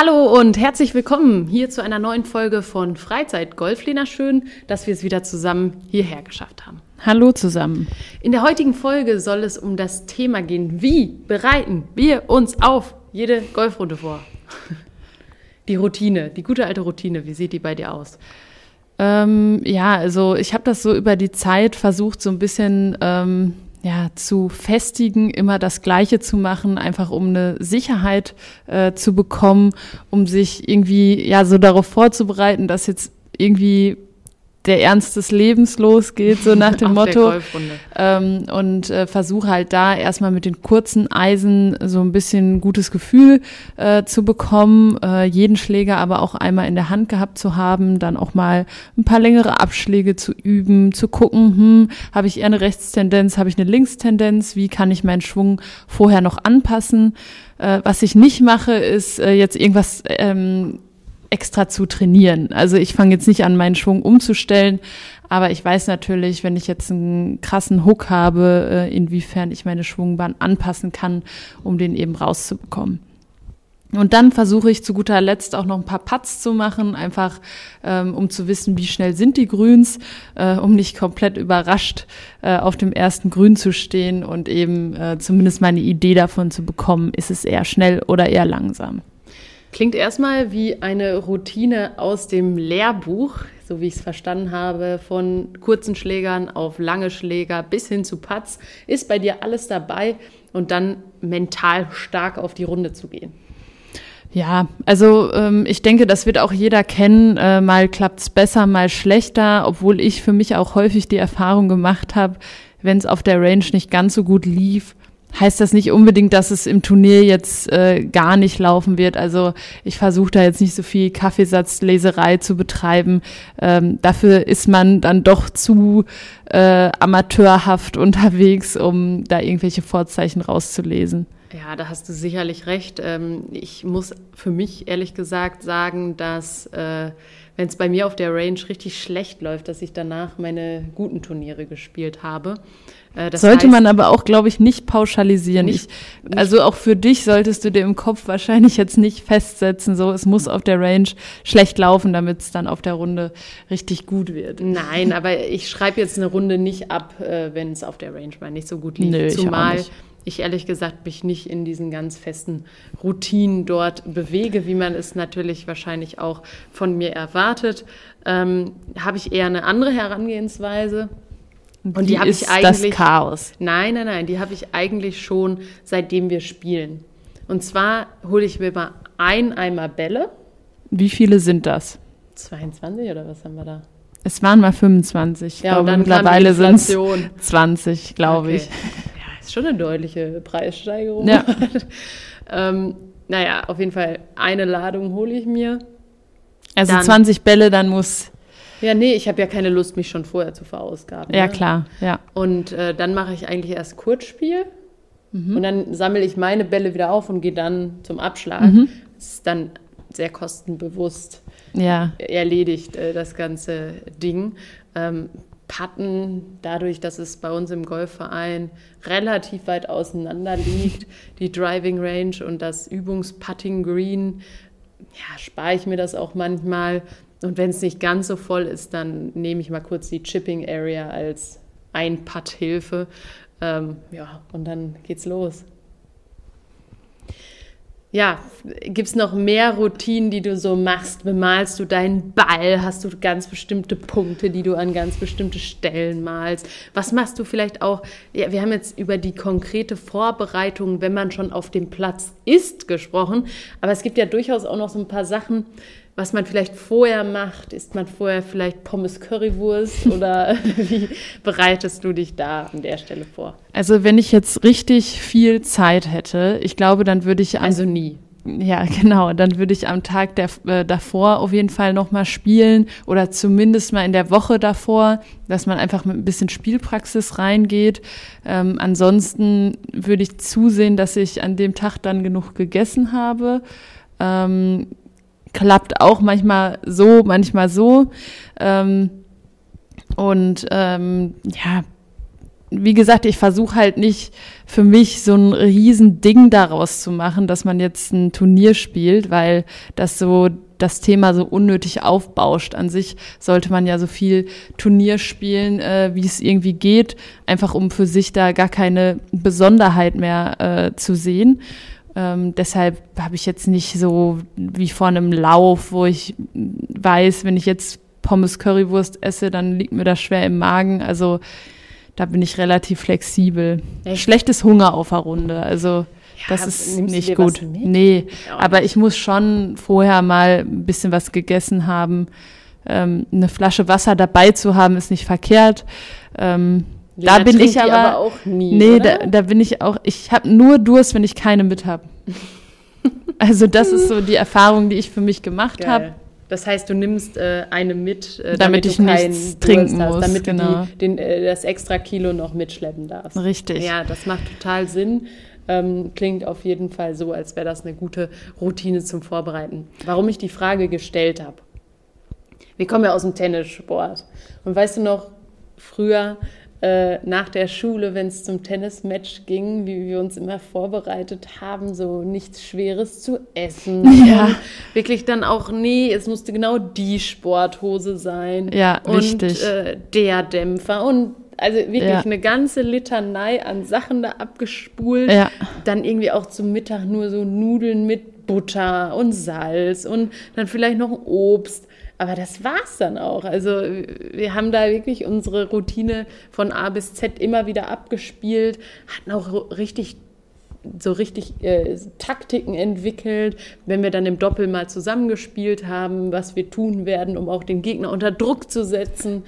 Hallo und herzlich willkommen hier zu einer neuen Folge von Freizeit Golflena. Schön, dass wir es wieder zusammen hierher geschafft haben. Hallo zusammen. In der heutigen Folge soll es um das Thema gehen, wie bereiten wir uns auf jede Golfrunde vor? Die Routine, die gute alte Routine, wie sieht die bei dir aus? Ähm, ja, also ich habe das so über die Zeit versucht, so ein bisschen ähm, ja, zu festigen, immer das Gleiche zu machen, einfach um eine Sicherheit äh, zu bekommen, um sich irgendwie ja so darauf vorzubereiten, dass jetzt irgendwie der Ernst des Lebens losgeht, so nach dem Motto. Ähm, und äh, versuche halt da erstmal mit den kurzen Eisen so ein bisschen gutes Gefühl äh, zu bekommen, äh, jeden Schläger aber auch einmal in der Hand gehabt zu haben, dann auch mal ein paar längere Abschläge zu üben, zu gucken, hm, habe ich eher eine Rechtstendenz, habe ich eine Linkstendenz, wie kann ich meinen Schwung vorher noch anpassen. Äh, was ich nicht mache, ist äh, jetzt irgendwas ähm, extra zu trainieren. Also ich fange jetzt nicht an, meinen Schwung umzustellen, aber ich weiß natürlich, wenn ich jetzt einen krassen Hook habe, äh, inwiefern ich meine Schwungbahn anpassen kann, um den eben rauszubekommen. Und dann versuche ich zu guter Letzt auch noch ein paar Putts zu machen, einfach ähm, um zu wissen, wie schnell sind die Grüns, äh, um nicht komplett überrascht äh, auf dem ersten Grün zu stehen und eben äh, zumindest meine Idee davon zu bekommen, ist es eher schnell oder eher langsam. Klingt erstmal wie eine Routine aus dem Lehrbuch, so wie ich es verstanden habe, von kurzen Schlägern auf lange Schläger bis hin zu Putts. Ist bei dir alles dabei und dann mental stark auf die Runde zu gehen? Ja, also ähm, ich denke, das wird auch jeder kennen. Äh, mal klappt's besser, mal schlechter, obwohl ich für mich auch häufig die Erfahrung gemacht habe, wenn es auf der Range nicht ganz so gut lief, heißt das nicht unbedingt, dass es im Turnier jetzt äh, gar nicht laufen wird. Also ich versuche da jetzt nicht so viel Kaffeesatzleserei zu betreiben. Ähm, dafür ist man dann doch zu äh, amateurhaft unterwegs, um da irgendwelche Vorzeichen rauszulesen. Ja, da hast du sicherlich recht. Ähm, ich muss für mich ehrlich gesagt sagen, dass äh, wenn es bei mir auf der Range richtig schlecht läuft, dass ich danach meine guten Turniere gespielt habe. Äh, das Sollte heißt, man aber auch, glaube ich, nicht pauschalisieren. Nicht, ich, also auch für dich solltest du dir im Kopf wahrscheinlich jetzt nicht festsetzen, so es muss auf der Range schlecht laufen, damit es dann auf der Runde richtig gut wird. Nein, aber ich schreibe jetzt eine Runde nicht ab, äh, wenn es auf der Range mal nicht so gut liegt. Nö, Zumal ich, ich ehrlich gesagt mich nicht in diesen ganz festen Routinen dort bewege, wie man es natürlich wahrscheinlich auch von mir erwartet. Ähm, Habe ich eher eine andere Herangehensweise. Und die, die habe ich eigentlich. Das Chaos. Nein, nein, nein, die habe ich eigentlich schon seitdem wir spielen. Und zwar hole ich mir mal ein Eimer Bälle. Wie viele sind das? 22 oder was haben wir da? Es waren mal 25. Ich ja, glaube, mittlerweile sind es 20, glaube okay. ich. Ja, ist schon eine deutliche Preissteigerung. Ja. ähm, naja, auf jeden Fall eine Ladung hole ich mir. Also dann, 20 Bälle, dann muss ja, nee, ich habe ja keine Lust, mich schon vorher zu verausgaben. Ja, ne? klar, ja. Und äh, dann mache ich eigentlich erst Kurzspiel mhm. und dann sammle ich meine Bälle wieder auf und gehe dann zum Abschlag. Mhm. Das ist dann sehr kostenbewusst ja. erledigt, äh, das ganze Ding. Ähm, Patten, dadurch, dass es bei uns im Golfverein relativ weit auseinander liegt, die Driving Range und das Übungsputting Green, ja, spare ich mir das auch manchmal. Und wenn es nicht ganz so voll ist, dann nehme ich mal kurz die Chipping Area als Einputthilfe. Ähm, ja, und dann geht's los. Ja, gibt es noch mehr Routinen, die du so machst? Bemalst du deinen Ball? Hast du ganz bestimmte Punkte, die du an ganz bestimmte Stellen malst? Was machst du vielleicht auch? Ja, wir haben jetzt über die konkrete Vorbereitung, wenn man schon auf dem Platz ist, gesprochen. Aber es gibt ja durchaus auch noch so ein paar Sachen, was man vielleicht vorher macht. Isst man vorher vielleicht Pommes Currywurst oder wie bereitest du dich da an der Stelle vor? Also wenn ich jetzt richtig viel Zeit hätte, ich glaube, dann würde ich also nie. Ja, genau. Dann würde ich am Tag der, äh, davor auf jeden Fall nochmal spielen oder zumindest mal in der Woche davor, dass man einfach mit ein bisschen Spielpraxis reingeht. Ähm, ansonsten würde ich zusehen, dass ich an dem Tag dann genug gegessen habe. Ähm, klappt auch manchmal so, manchmal so. Ähm, und ähm, ja, wie gesagt, ich versuche halt nicht für mich so ein riesen Ding daraus zu machen, dass man jetzt ein Turnier spielt, weil das so das Thema so unnötig aufbauscht. An sich sollte man ja so viel Turnier spielen, äh, wie es irgendwie geht, einfach um für sich da gar keine Besonderheit mehr äh, zu sehen. Ähm, deshalb habe ich jetzt nicht so wie vor einem Lauf, wo ich weiß, wenn ich jetzt Pommes Currywurst esse, dann liegt mir das schwer im Magen. Also da bin ich relativ flexibel. Echt? Schlechtes Hunger auf der Runde. Also ja, das ist nicht gut. Nee, ja, aber ich muss schon vorher mal ein bisschen was gegessen haben. Ähm, eine Flasche Wasser dabei zu haben, ist nicht verkehrt. Ähm, ja, da bin ich aber, aber, auch nie. Nee, da, da, bin ich auch. Ich habe nur Durst, wenn ich keine mit habe. also das ist so die Erfahrung, die ich für mich gemacht habe. Das heißt, du nimmst äh, eine mit, äh, damit, damit ich nichts trinken hast, muss, damit genau. du die, den, äh, das extra Kilo noch mitschleppen darfst. Richtig. Ja, das macht total Sinn. Ähm, klingt auf jeden Fall so, als wäre das eine gute Routine zum Vorbereiten. Warum ich die Frage gestellt habe. Wir kommen ja aus dem Tennissport. Und weißt du noch, früher äh, nach der Schule, wenn es zum Tennismatch ging, wie wir uns immer vorbereitet haben, so nichts Schweres zu essen. Ja. wirklich dann auch, nee, es musste genau die Sporthose sein. Ja, und, richtig. Äh, der Dämpfer und also wirklich ja. eine ganze Litanei an Sachen da abgespult. Ja. Dann irgendwie auch zum Mittag nur so Nudeln mit Butter und Salz und dann vielleicht noch Obst. Aber das war's dann auch. Also wir haben da wirklich unsere Routine von A bis Z immer wieder abgespielt, hatten auch richtig so richtig äh, Taktiken entwickelt, wenn wir dann im Doppel mal zusammengespielt haben, was wir tun werden, um auch den Gegner unter Druck zu setzen.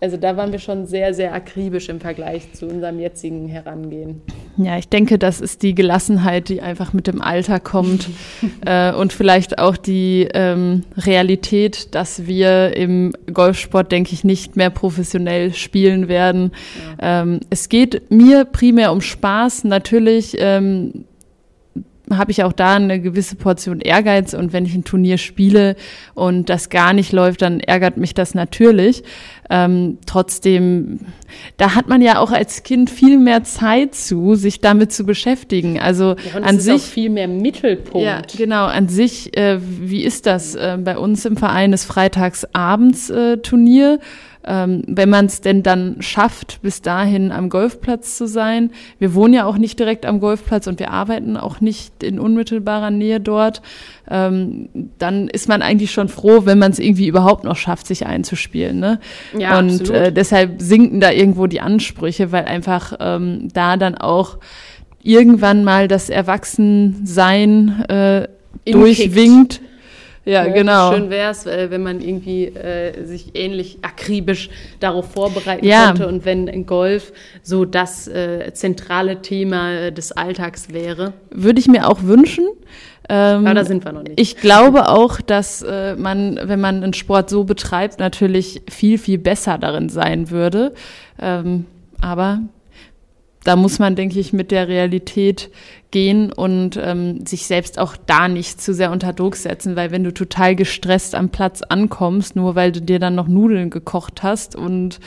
Also da waren wir schon sehr, sehr akribisch im Vergleich zu unserem jetzigen Herangehen. Ja, ich denke, das ist die Gelassenheit, die einfach mit dem Alter kommt äh, und vielleicht auch die ähm, Realität, dass wir im Golfsport, denke ich, nicht mehr professionell spielen werden. Ja. Ähm, es geht mir primär um Spaß. Natürlich ähm, habe ich auch da eine gewisse Portion Ehrgeiz und wenn ich ein Turnier spiele und das gar nicht läuft, dann ärgert mich das natürlich. Ähm, trotzdem, da hat man ja auch als Kind viel mehr Zeit zu, sich damit zu beschäftigen. Also ja, an sich viel mehr Mittelpunkt. Ja, genau. An sich, äh, wie ist das äh, bei uns im Verein? Ist freitags abends äh, Turnier ähm, wenn man es denn dann schafft, bis dahin am Golfplatz zu sein. Wir wohnen ja auch nicht direkt am Golfplatz und wir arbeiten auch nicht in unmittelbarer Nähe dort. Ähm, dann ist man eigentlich schon froh, wenn man es irgendwie überhaupt noch schafft, sich einzuspielen. Ne? Ja, und äh, deshalb sinken da irgendwo die Ansprüche, weil einfach ähm, da dann auch irgendwann mal das Erwachsensein äh, durchwinkt ja, ne? genau. Schön wäre es, äh, wenn man irgendwie äh, sich ähnlich akribisch darauf vorbereiten ja. könnte und wenn Golf so das äh, zentrale Thema des Alltags wäre. Würde ich mir auch wünschen. Ähm, Aber da sind wir noch nicht. Ich glaube auch, dass äh, man, wenn man einen Sport so betreibt, natürlich viel, viel besser darin sein würde. Ähm, aber da muss man, denke ich, mit der Realität gehen und ähm, sich selbst auch da nicht zu sehr unter Druck setzen, weil wenn du total gestresst am Platz ankommst, nur weil du dir dann noch Nudeln gekocht hast und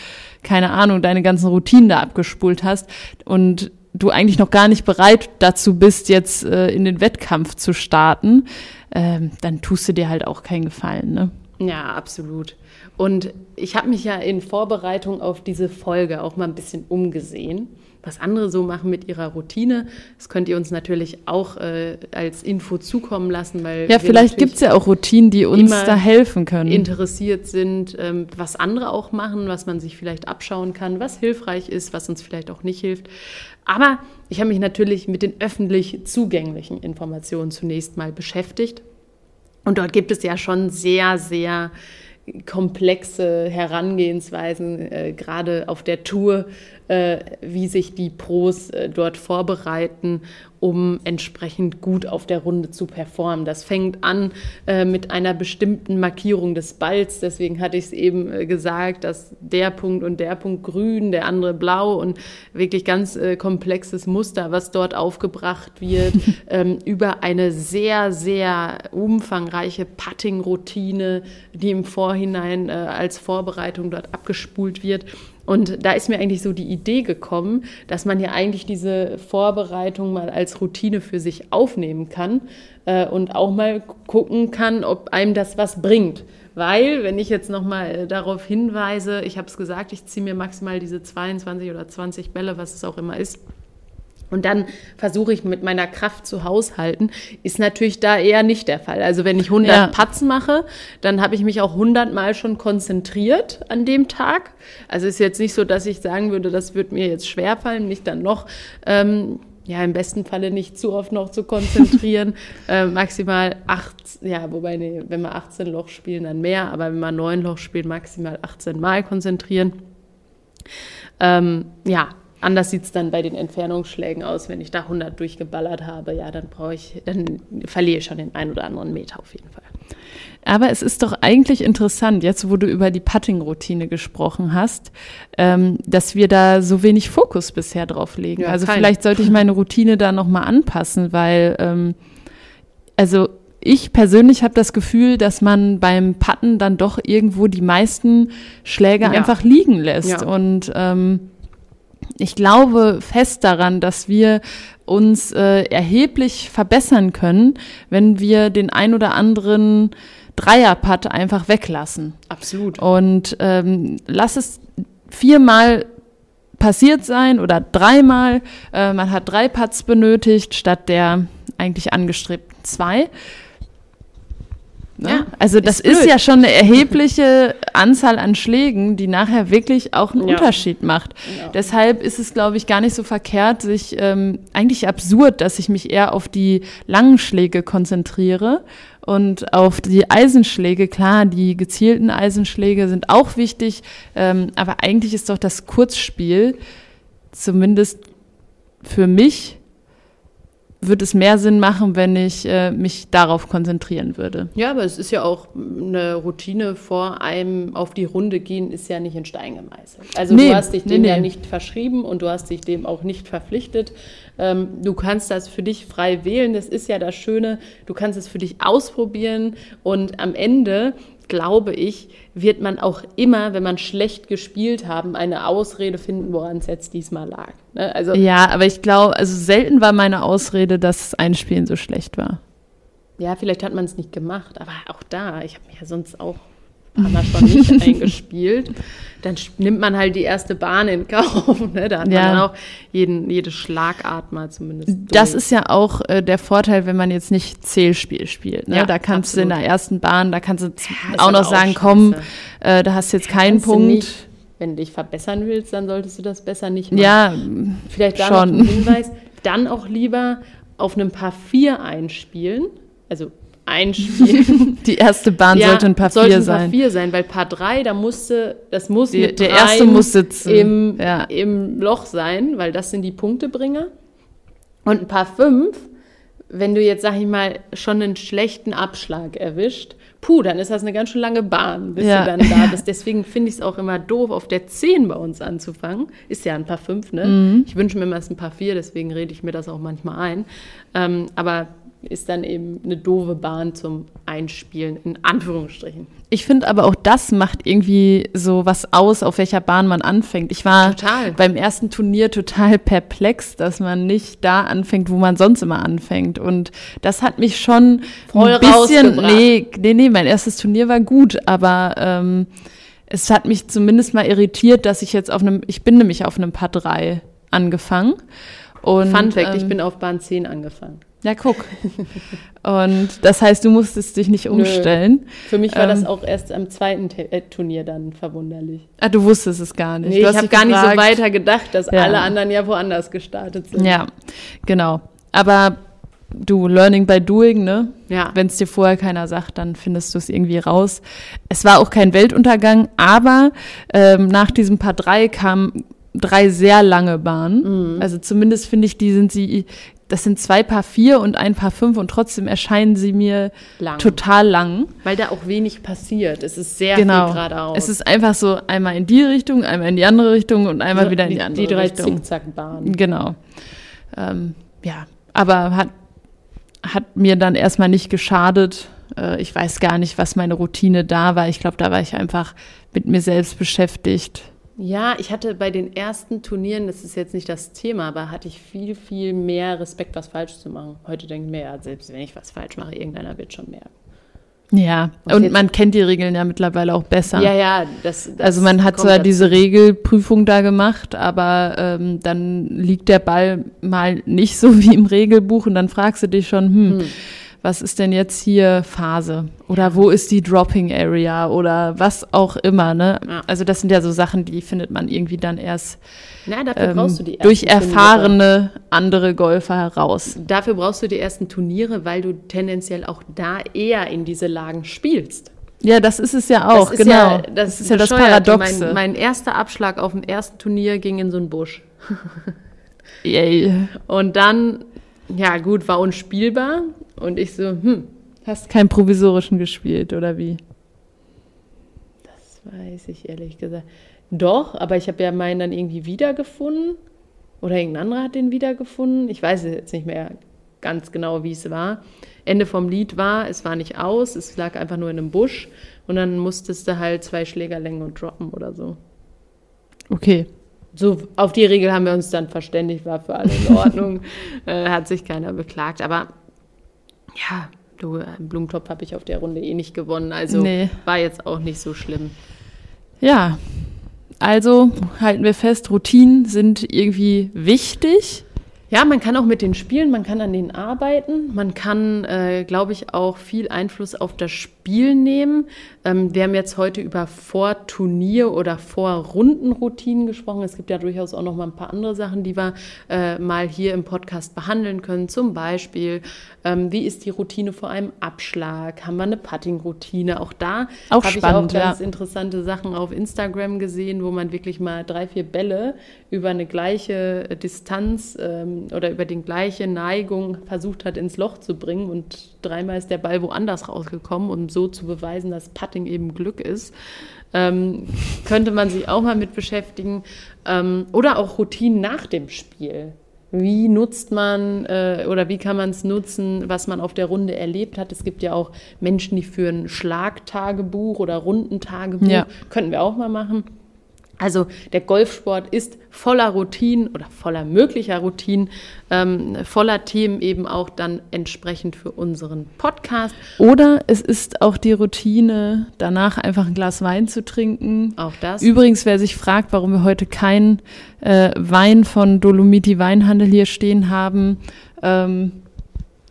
keine Ahnung, deine ganzen Routinen da abgespult hast und du eigentlich noch gar nicht bereit dazu bist, jetzt äh, in den Wettkampf zu starten, äh, dann tust du dir halt auch keinen Gefallen, ne? Ja, absolut. Und ich habe mich ja in Vorbereitung auf diese Folge auch mal ein bisschen umgesehen was andere so machen mit ihrer Routine. Das könnt ihr uns natürlich auch äh, als Info zukommen lassen, weil ja, vielleicht gibt es ja auch Routinen, die uns da helfen können. Interessiert sind, ähm, was andere auch machen, was man sich vielleicht abschauen kann, was hilfreich ist, was uns vielleicht auch nicht hilft. Aber ich habe mich natürlich mit den öffentlich zugänglichen Informationen zunächst mal beschäftigt. Und dort gibt es ja schon sehr, sehr komplexe Herangehensweisen, äh, gerade auf der Tour, äh, wie sich die Pros äh, dort vorbereiten um entsprechend gut auf der Runde zu performen. Das fängt an äh, mit einer bestimmten Markierung des Balls. Deswegen hatte ich es eben äh, gesagt, dass der Punkt und der Punkt grün, der andere blau und wirklich ganz äh, komplexes Muster, was dort aufgebracht wird, ähm, über eine sehr, sehr umfangreiche Putting-Routine, die im Vorhinein äh, als Vorbereitung dort abgespult wird Und da ist mir eigentlich so die Idee gekommen, dass man ja eigentlich diese Vorbereitung mal als Routine für sich aufnehmen kann äh, und auch mal gucken kann, ob einem das was bringt. Weil, wenn ich jetzt nochmal äh, darauf hinweise, ich habe es gesagt, ich ziehe mir maximal diese 22 oder 20 Bälle, was es auch immer ist, und dann versuche ich mit meiner Kraft zu haushalten, ist natürlich da eher nicht der Fall. Also wenn ich 100 ja. Putts mache, dann habe ich mich auch 100 Mal schon konzentriert an dem Tag. Also ist jetzt nicht so, dass ich sagen würde, das wird mir jetzt schwerfallen, mich dann noch, ähm, ja, im besten Falle nicht zu oft noch zu konzentrieren. äh, maximal acht, ja, wobei, nee, wenn wir 18 Loch spielen, dann mehr, aber wenn man 9 Loch spielt, maximal 18 Mal konzentrieren. Ähm, ja, Anders sieht es dann bei den Entfernungsschlägen aus. Wenn ich da 100 durchgeballert habe, ja, dann brauche ich, dann verliere ich schon den einen oder anderen Meter auf jeden Fall. Aber es ist doch eigentlich interessant, jetzt wo du über die Putting-Routine gesprochen hast, ähm, dass wir da so wenig Fokus bisher drauf legen. Ja, also kein. vielleicht sollte ich meine Routine da nochmal anpassen, weil ähm, also ich persönlich habe das Gefühl, dass man beim Putten dann doch irgendwo die meisten Schläge ja. einfach liegen lässt. Ja. Und ähm, ich glaube fest daran, dass wir uns äh, erheblich verbessern können, wenn wir den ein oder anderen Dreierputt einfach weglassen. Absolut. Und ähm, lass es viermal passiert sein oder dreimal. Äh, man hat drei Putts benötigt statt der eigentlich angestrebten zwei. Ne? Ja, also das ist, ist, ja schon eine erhebliche Anzahl an Schlägen, die nachher wirklich auch einen ja. Unterschied macht. Ja. Deshalb ist es, glaube ich, gar nicht so verkehrt, sich ähm, eigentlich absurd, dass ich mich eher auf die langen Schläge konzentriere und auf die Eisenschläge. Klar, die gezielten Eisenschläge sind auch wichtig, ähm, aber eigentlich ist doch das Kurzspiel zumindest für mich würde es mehr Sinn machen, wenn ich äh, mich darauf konzentrieren würde. Ja, aber es ist ja auch eine Routine vor einem auf die Runde gehen, ist ja nicht in Stein gemeißelt. Also nee, du hast dich dem nee, ja nicht verschrieben und du hast dich dem auch nicht verpflichtet. Ähm, du kannst das für dich frei wählen. Das ist ja das Schöne. Du kannst es für dich ausprobieren und am Ende glaube ich, wird man auch immer, wenn man schlecht gespielt haben, eine Ausrede finden, woran es jetzt diesmal lag. Ne? Also, ja, aber ich glaube, also selten war meine Ausrede, dass ein Spielen so schlecht war. Ja, vielleicht hat man es nicht gemacht, aber auch da, ich habe mich ja sonst auch schon nicht eingespielt dann nimmt man halt die erste Bahn in Kauf. Ne? Da hat ja. man dann auch jeden, jede Schlagart mal zumindest. Durch. Das ist ja auch äh, der Vorteil, wenn man jetzt nicht Zählspiel spielt. Ne? Ja, da kannst absolut. du in der ersten Bahn, da kannst du ja, auch noch sagen, auch komm, äh, da hast du jetzt keinen Punkt. Nicht, wenn du dich verbessern willst, dann solltest du das besser nicht machen. Ja, vielleicht da schon. noch ein Hinweis, dann auch lieber auf einem Paar 4 einspielen, also einspielen. Die erste Bahn ja, sollte ein Paar sollte 4 sein. Paar 4 sein, weil Paar 3, da musste, das muss die, mit Der erste muss sitzen. Im, ja. Im Loch sein, weil das sind die Punktebringer. Und ein Paar 5, wenn du jetzt, sag ich mal, schon einen schlechten Abschlag erwischt, puh, dann ist das eine ganz schön lange Bahn, bis ja. du dann da bist. Deswegen finde ich es auch immer doof, auf der 10 bei uns anzufangen. Ist ja ein paar 5, ne? Mhm. Ich wünsche mir immer, ein paar 4, deswegen rede ich mir das auch manchmal ein. Ähm, aber ist dann eben eine doofe Bahn zum Einspielen, in Anführungsstrichen. Ich finde aber auch das macht irgendwie so was aus, auf welcher Bahn man anfängt. Ich war total. beim ersten Turnier total perplex, dass man nicht da anfängt, wo man sonst immer anfängt. Und das hat mich schon Voll ein bisschen. Nee, nee, nee, mein erstes Turnier war gut, aber ähm, es hat mich zumindest mal irritiert, dass ich jetzt auf einem, ich bin nämlich auf einem Paar 3 angefangen. Und, Fun Fact, ähm, ich bin auf Bahn 10 angefangen. Ja, guck. Und das heißt, du musstest dich nicht umstellen. Nö. Für mich war ähm, das auch erst am zweiten äh, Turnier dann verwunderlich. Ah, du wusstest es gar nicht. Nee, ich habe gar nicht so weiter gedacht, dass ja. alle anderen ja woanders gestartet sind. Ja, genau. Aber du, Learning by Doing, ne? Ja. Wenn es dir vorher keiner sagt, dann findest du es irgendwie raus. Es war auch kein Weltuntergang, aber ähm, nach diesem Paar 3 kamen drei sehr lange Bahnen. Mhm. Also zumindest finde ich, die sind sie das sind zwei Paar vier und ein Paar fünf und trotzdem erscheinen sie mir lang. total lang. Weil da auch wenig passiert. Es ist sehr genau. viel geradeaus. Es ist einfach so einmal in die Richtung, einmal in die andere Richtung und einmal wieder in die, die andere die drei Richtung. Zickzackbahnen. Genau. Ähm, ja, aber hat, hat mir dann erstmal nicht geschadet. Äh, ich weiß gar nicht, was meine Routine da war. Ich glaube, da war ich einfach mit mir selbst beschäftigt. Ja, ich hatte bei den ersten Turnieren, das ist jetzt nicht das Thema, aber hatte ich viel, viel mehr Respekt, was falsch zu machen. Heute denke ich mir, ja, selbst wenn ich was falsch mache, irgendeiner wird schon merken. Ja, und, und man kennt die Regeln ja mittlerweile auch besser. Ja, ja, das, das Also man hat zwar diese Regelprüfung da gemacht, aber ähm, dann liegt der Ball mal nicht so wie im Regelbuch und dann fragst du dich schon, hm. hm was ist denn jetzt hier Phase oder wo ist die Dropping Area oder was auch immer. Ne? Ja. Also das sind ja so Sachen, die findet man irgendwie dann erst Na, ähm, durch erfahrene Turniere. andere Golfer heraus. Dafür brauchst du die ersten Turniere, weil du tendenziell auch da eher in diese Lagen spielst. Ja, das ist es ja auch, das genau. Ja, das, das, ist ja das Paradoxe. Mein, mein erster Abschlag auf dem ersten Turnier ging in so einen Busch. Yay. Und dann ja, gut, war unspielbar. Und ich so, hm. Hast keinen provisorischen gespielt, oder wie? Das weiß ich ehrlich gesagt. Doch, aber ich habe ja meinen dann irgendwie wiedergefunden. Oder irgendein anderer hat den wiedergefunden. Ich weiß jetzt nicht mehr ganz genau, wie es war. Ende vom Lied war, es war nicht aus, es lag einfach nur in einem Busch. Und dann musstest du halt zwei Schlägerlängen und droppen oder so. Okay so auf die Regel haben wir uns dann verständigt, war für alle in Ordnung, äh, hat sich keiner beklagt. Aber ja, du, einen Blumentopf habe ich auf der Runde eh nicht gewonnen, also nee. war jetzt auch nicht so schlimm. Ja, also halten wir fest, Routinen sind irgendwie wichtig. Ja, man kann auch mit den spielen, man kann an denen arbeiten, man kann, äh, glaube ich, auch viel Einfluss auf das Spiel nehmen. Ähm, wir haben jetzt heute über Vorturnier- oder Vorrundenroutinen gesprochen. Es gibt ja durchaus auch noch mal ein paar andere Sachen, die wir äh, mal hier im Podcast behandeln können. Zum Beispiel, ähm, wie ist die Routine vor einem Abschlag? Haben wir eine Putting-Routine? Auch da habe ich auch ganz ja. interessante Sachen auf Instagram gesehen, wo man wirklich mal drei, vier Bälle über eine gleiche Distanz ähm, oder über die gleiche Neigung versucht hat, ins Loch zu bringen. Und dreimal ist der Ball woanders rausgekommen, um so zu beweisen, dass Putting eben Glück ist. Ähm, könnte man sich auch mal mit beschäftigen. Ähm, oder auch Routinen nach dem Spiel. Wie nutzt man äh, oder wie kann man es nutzen, was man auf der Runde erlebt hat? Es gibt ja auch Menschen, die führen Schlagtagebuch oder Rundentagebuch. Ja. Könnten wir auch mal machen. Also der Golfsport ist voller Routinen oder voller möglicher Routinen, ähm, voller Themen eben auch dann entsprechend für unseren Podcast. Oder es ist auch die Routine, danach einfach ein Glas Wein zu trinken. Auch das. Übrigens, wer sich fragt, warum wir heute keinen äh, Wein von Dolomiti Weinhandel hier stehen haben, ähm,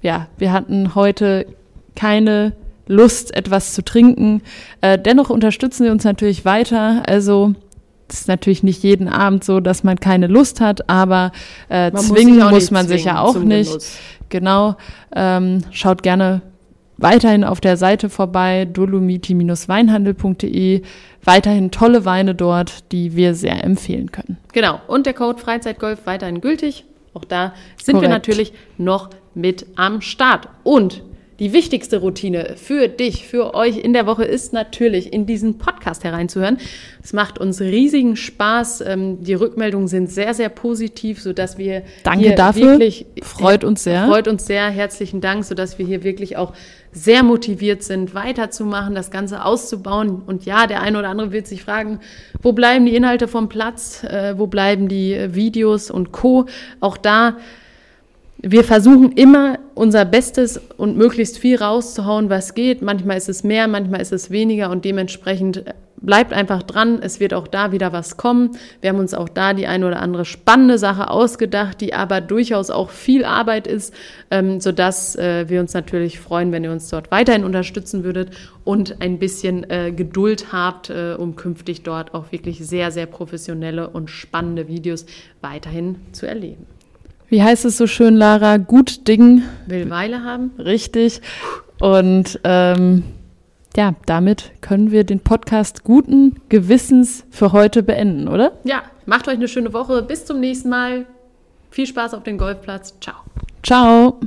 ja, wir hatten heute keine Lust, etwas zu trinken. Äh, dennoch unterstützen sie uns natürlich weiter. Also ist natürlich nicht jeden Abend so, dass man keine Lust hat, aber äh, zwingen muss, muss man sich ja auch nicht. Genuss. Genau. Ähm, schaut gerne weiterhin auf der Seite vorbei, dolomiti-weinhandel.de. Weiterhin tolle Weine dort, die wir sehr empfehlen können. Genau. Und der Code Freizeitgolf weiterhin gültig. Auch da sind Korrekt. wir natürlich noch mit am Start. Und die wichtigste Routine für dich, für euch in der Woche ist natürlich, in diesen Podcast hereinzuhören. Es macht uns riesigen Spaß. Ähm, die Rückmeldungen sind sehr, sehr positiv, sodass wir Danke dafür. wirklich freut uns sehr. Freut uns sehr. Herzlichen Dank, sodass wir hier wirklich auch sehr motiviert sind, weiterzumachen, das Ganze auszubauen. Und ja, der eine oder andere wird sich fragen, wo bleiben die Inhalte vom Platz? Äh, wo bleiben die Videos und Co. Auch da wir versuchen immer unser Bestes und möglichst viel rauszuhauen, was geht. Manchmal ist es mehr, manchmal ist es weniger und dementsprechend bleibt einfach dran. Es wird auch da wieder was kommen. Wir haben uns auch da die eine oder andere spannende Sache ausgedacht, die aber durchaus auch viel Arbeit ist, ähm, sodass äh, wir uns natürlich freuen, wenn ihr uns dort weiterhin unterstützen würdet und ein bisschen äh, Geduld habt, äh, um künftig dort auch wirklich sehr, sehr professionelle und spannende Videos weiterhin zu erleben wie heißt es so schön, Lara? Gut Ding. Will Weile haben. Richtig. Und ähm, ja, damit können wir den Podcast guten Gewissens für heute beenden, oder? Ja, macht euch eine schöne Woche. Bis zum nächsten Mal. Viel Spaß auf dem Golfplatz. Ciao. Ciao.